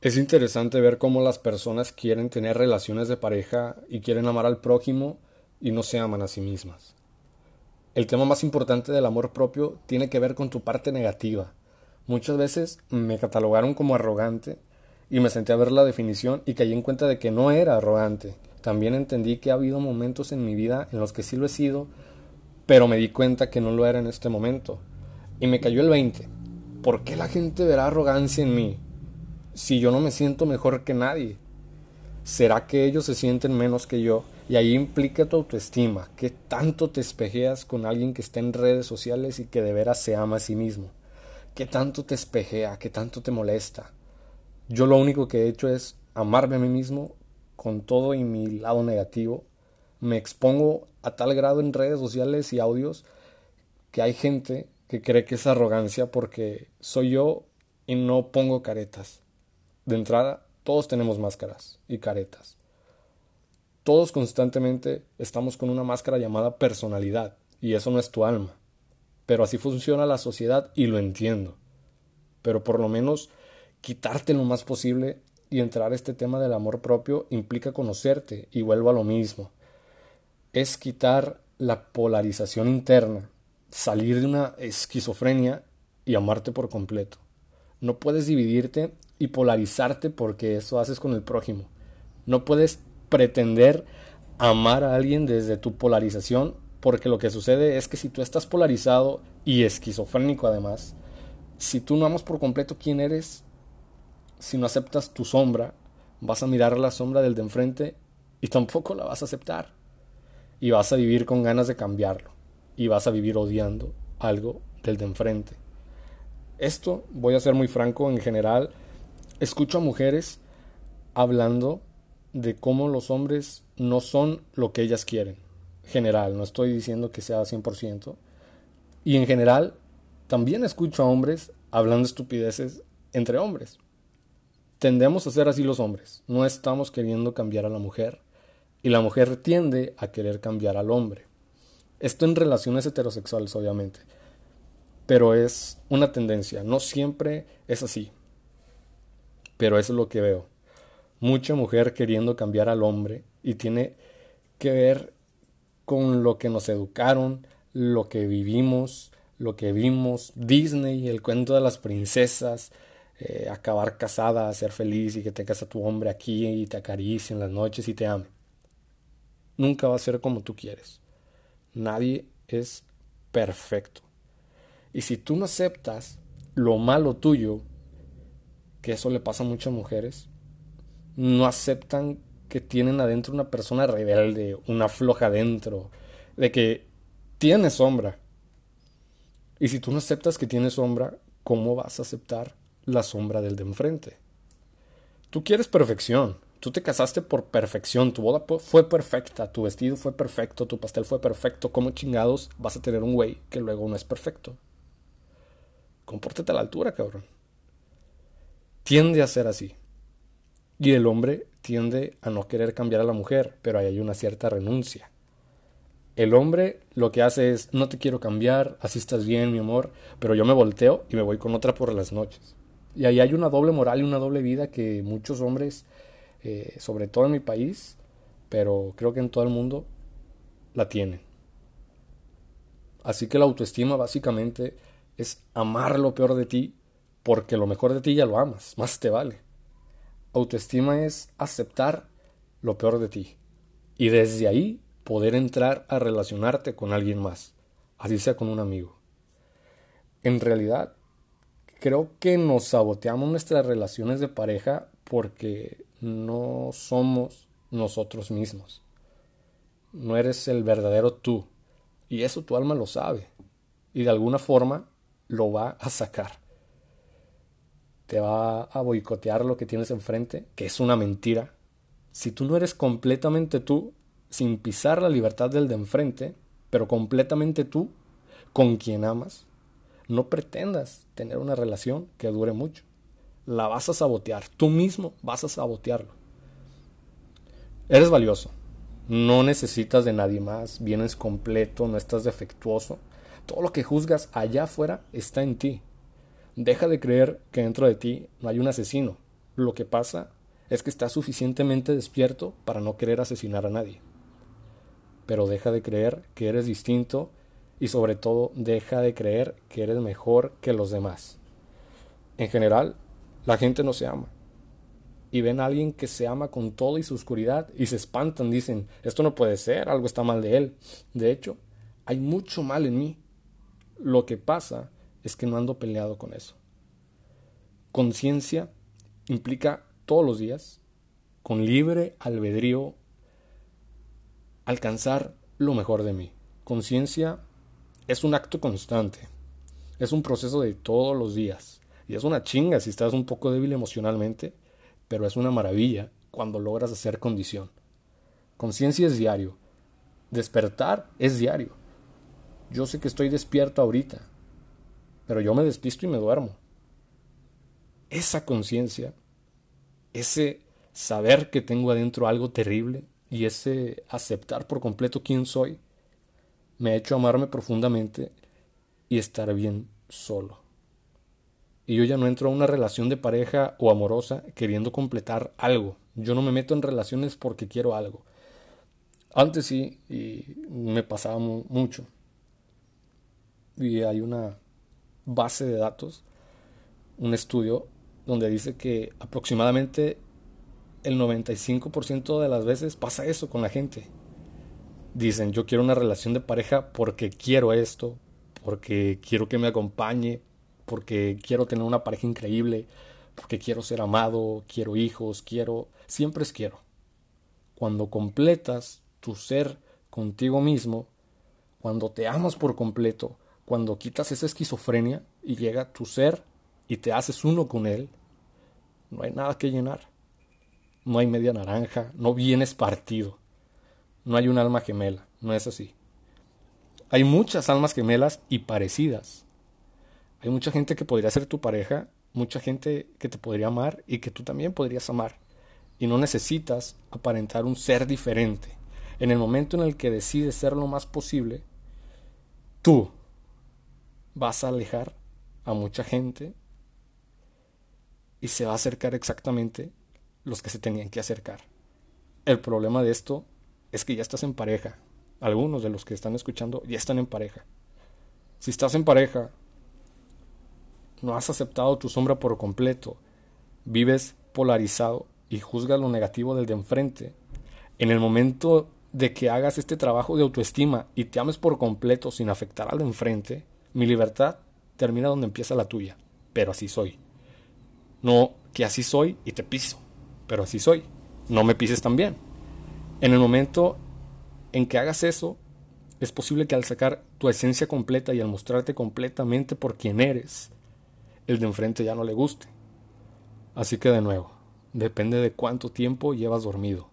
Es interesante ver cómo las personas quieren tener relaciones de pareja y quieren amar al prójimo y no se aman a sí mismas. El tema más importante del amor propio tiene que ver con tu parte negativa. Muchas veces me catalogaron como arrogante y me senté a ver la definición y caí en cuenta de que no era arrogante. También entendí que ha habido momentos en mi vida en los que sí lo he sido, pero me di cuenta que no lo era en este momento. Y me cayó el 20. ¿Por qué la gente verá arrogancia en mí? Si yo no me siento mejor que nadie? ¿Será que ellos se sienten menos que yo? Y ahí implica tu autoestima, que tanto te espejeas con alguien que está en redes sociales y que de veras se ama a sí mismo. ¿Qué tanto te espejea? ¿Qué tanto te molesta? Yo lo único que he hecho es amarme a mí mismo con todo y mi lado negativo. Me expongo a tal grado en redes sociales y audios que hay gente que cree que es arrogancia porque soy yo y no pongo caretas. De entrada, todos tenemos máscaras y caretas. Todos constantemente estamos con una máscara llamada personalidad, y eso no es tu alma. Pero así funciona la sociedad y lo entiendo. Pero por lo menos quitarte lo más posible y entrar a este tema del amor propio implica conocerte y vuelvo a lo mismo. Es quitar la polarización interna, salir de una esquizofrenia y amarte por completo. No puedes dividirte y polarizarte porque eso haces con el prójimo. No puedes pretender amar a alguien desde tu polarización porque lo que sucede es que si tú estás polarizado y esquizofrénico además, si tú no amas por completo quién eres, si no aceptas tu sombra, vas a mirar la sombra del de enfrente y tampoco la vas a aceptar. Y vas a vivir con ganas de cambiarlo. Y vas a vivir odiando algo del de enfrente. Esto, voy a ser muy franco, en general, escucho a mujeres hablando de cómo los hombres no son lo que ellas quieren. General, no estoy diciendo que sea 100%. Y en general, también escucho a hombres hablando estupideces entre hombres. Tendemos a ser así los hombres. No estamos queriendo cambiar a la mujer. Y la mujer tiende a querer cambiar al hombre. Esto en relaciones heterosexuales, obviamente. Pero es una tendencia. No siempre es así pero eso es lo que veo. Mucha mujer queriendo cambiar al hombre y tiene que ver con lo que nos educaron, lo que vivimos, lo que vimos, Disney, el cuento de las princesas, eh, acabar casada, ser feliz y que tengas a tu hombre aquí y te acaricie en las noches y te ame. Nunca va a ser como tú quieres. Nadie es perfecto. Y si tú no aceptas lo malo tuyo, que eso le pasa a muchas mujeres, no aceptan que tienen adentro una persona rebelde, una floja adentro, de que tiene sombra. Y si tú no aceptas que tiene sombra, ¿cómo vas a aceptar la sombra del de enfrente? Tú quieres perfección, tú te casaste por perfección, tu boda fue perfecta, tu vestido fue perfecto, tu pastel fue perfecto, ¿cómo chingados vas a tener un güey que luego no es perfecto? Compórtate a la altura, cabrón tiende a ser así. Y el hombre tiende a no querer cambiar a la mujer, pero ahí hay una cierta renuncia. El hombre lo que hace es, no te quiero cambiar, así estás bien, mi amor, pero yo me volteo y me voy con otra por las noches. Y ahí hay una doble moral y una doble vida que muchos hombres, eh, sobre todo en mi país, pero creo que en todo el mundo, la tienen. Así que la autoestima básicamente es amar lo peor de ti porque lo mejor de ti ya lo amas, más te vale. Autoestima es aceptar lo peor de ti y desde ahí poder entrar a relacionarte con alguien más, así sea con un amigo. En realidad, creo que nos saboteamos nuestras relaciones de pareja porque no somos nosotros mismos. No eres el verdadero tú. Y eso tu alma lo sabe. Y de alguna forma lo va a sacar te va a boicotear lo que tienes enfrente, que es una mentira. Si tú no eres completamente tú, sin pisar la libertad del de enfrente, pero completamente tú, con quien amas, no pretendas tener una relación que dure mucho. La vas a sabotear, tú mismo vas a sabotearlo. Eres valioso, no necesitas de nadie más, vienes completo, no estás defectuoso. Todo lo que juzgas allá afuera está en ti. Deja de creer que dentro de ti no hay un asesino, Lo que pasa es que estás suficientemente despierto para no querer asesinar a nadie. Pero deja de creer que eres distinto y sobre todo deja de creer que eres mejor que los demás. En general, la gente no se ama. Y ven a alguien que se ama con todo y su oscuridad y se espantan, dicen, esto no puede ser, algo está mal de él. De hecho, hay mucho mal en mí. Lo que pasa es que no ando peleado con eso. Conciencia implica todos los días, con libre albedrío, alcanzar lo mejor de mí. Conciencia es un acto constante, es un proceso de todos los días. Y es una chinga si estás un poco débil emocionalmente, pero es una maravilla cuando logras hacer condición. Conciencia es diario. Despertar es diario. Yo sé que estoy despierto ahorita, pero yo me despisto y me duermo. Esa conciencia, ese saber que tengo adentro algo terrible y ese aceptar por completo quién soy, me ha hecho amarme profundamente y estar bien solo. Y yo ya no entro a una relación de pareja o amorosa queriendo completar algo. Yo no me meto en relaciones porque quiero algo. Antes sí, y me pasaba mucho. Y hay una base de datos, un estudio, donde dice que aproximadamente el 95% de las veces pasa eso con la gente dicen, yo quiero una relación de pareja porque quiero esto, porque quiero que me acompañe, porque quiero tener una pareja increíble, porque quiero ser amado, quiero hijos, quiero, siempre es quiero. Cuando completas tu ser contigo mismo, cuando te amas por completo, cuando quitas esa esquizofrenia y llega tu ser y te haces uno con él, no hay nada que llenar. No hay media naranja, no vienes partido. No hay un alma gemela, no es así. Hay muchas almas gemelas y parecidas. Hay mucha gente que podría ser tu pareja, mucha gente que te podría amar y que tú también podrías amar. Y no necesitas aparentar un ser diferente. En el momento en el que decides ser lo más posible, tú vas a alejar a mucha gente y se va a acercar exactamente los que se tenían que acercar. El problema de esto es que ya estás en pareja. Algunos de los que están escuchando ya están en pareja. Si estás en pareja, no has aceptado tu sombra por completo, vives polarizado y juzgas lo negativo del de enfrente, en el momento de que hagas este trabajo de autoestima y te ames por completo sin afectar al de enfrente, mi libertad termina donde empieza la tuya. Pero así soy. No que así soy y te piso, pero así soy. No me pises también. En el momento en que hagas eso, es posible que al sacar tu esencia completa y al mostrarte completamente por quien eres, el de enfrente ya no le guste. Así que de nuevo, depende de cuánto tiempo llevas dormido.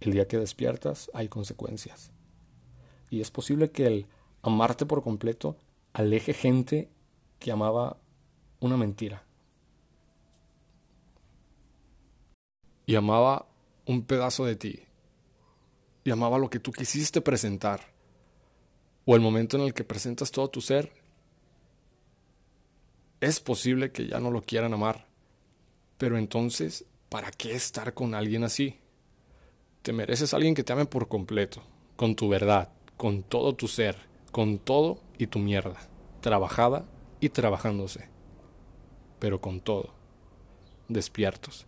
El día que despiertas hay consecuencias. Y es posible que el amarte por completo aleje gente que amaba una mentira. Y amaba un pedazo de ti y amaba lo que tú quisiste presentar, o el momento en el que presentas todo tu ser, es posible que ya no lo quieran amar. Pero entonces, ¿para qué estar con alguien así? Te mereces a alguien que te ame por completo, con tu verdad, con todo tu ser, con todo y tu mierda, trabajada y trabajándose, pero con todo, despiertos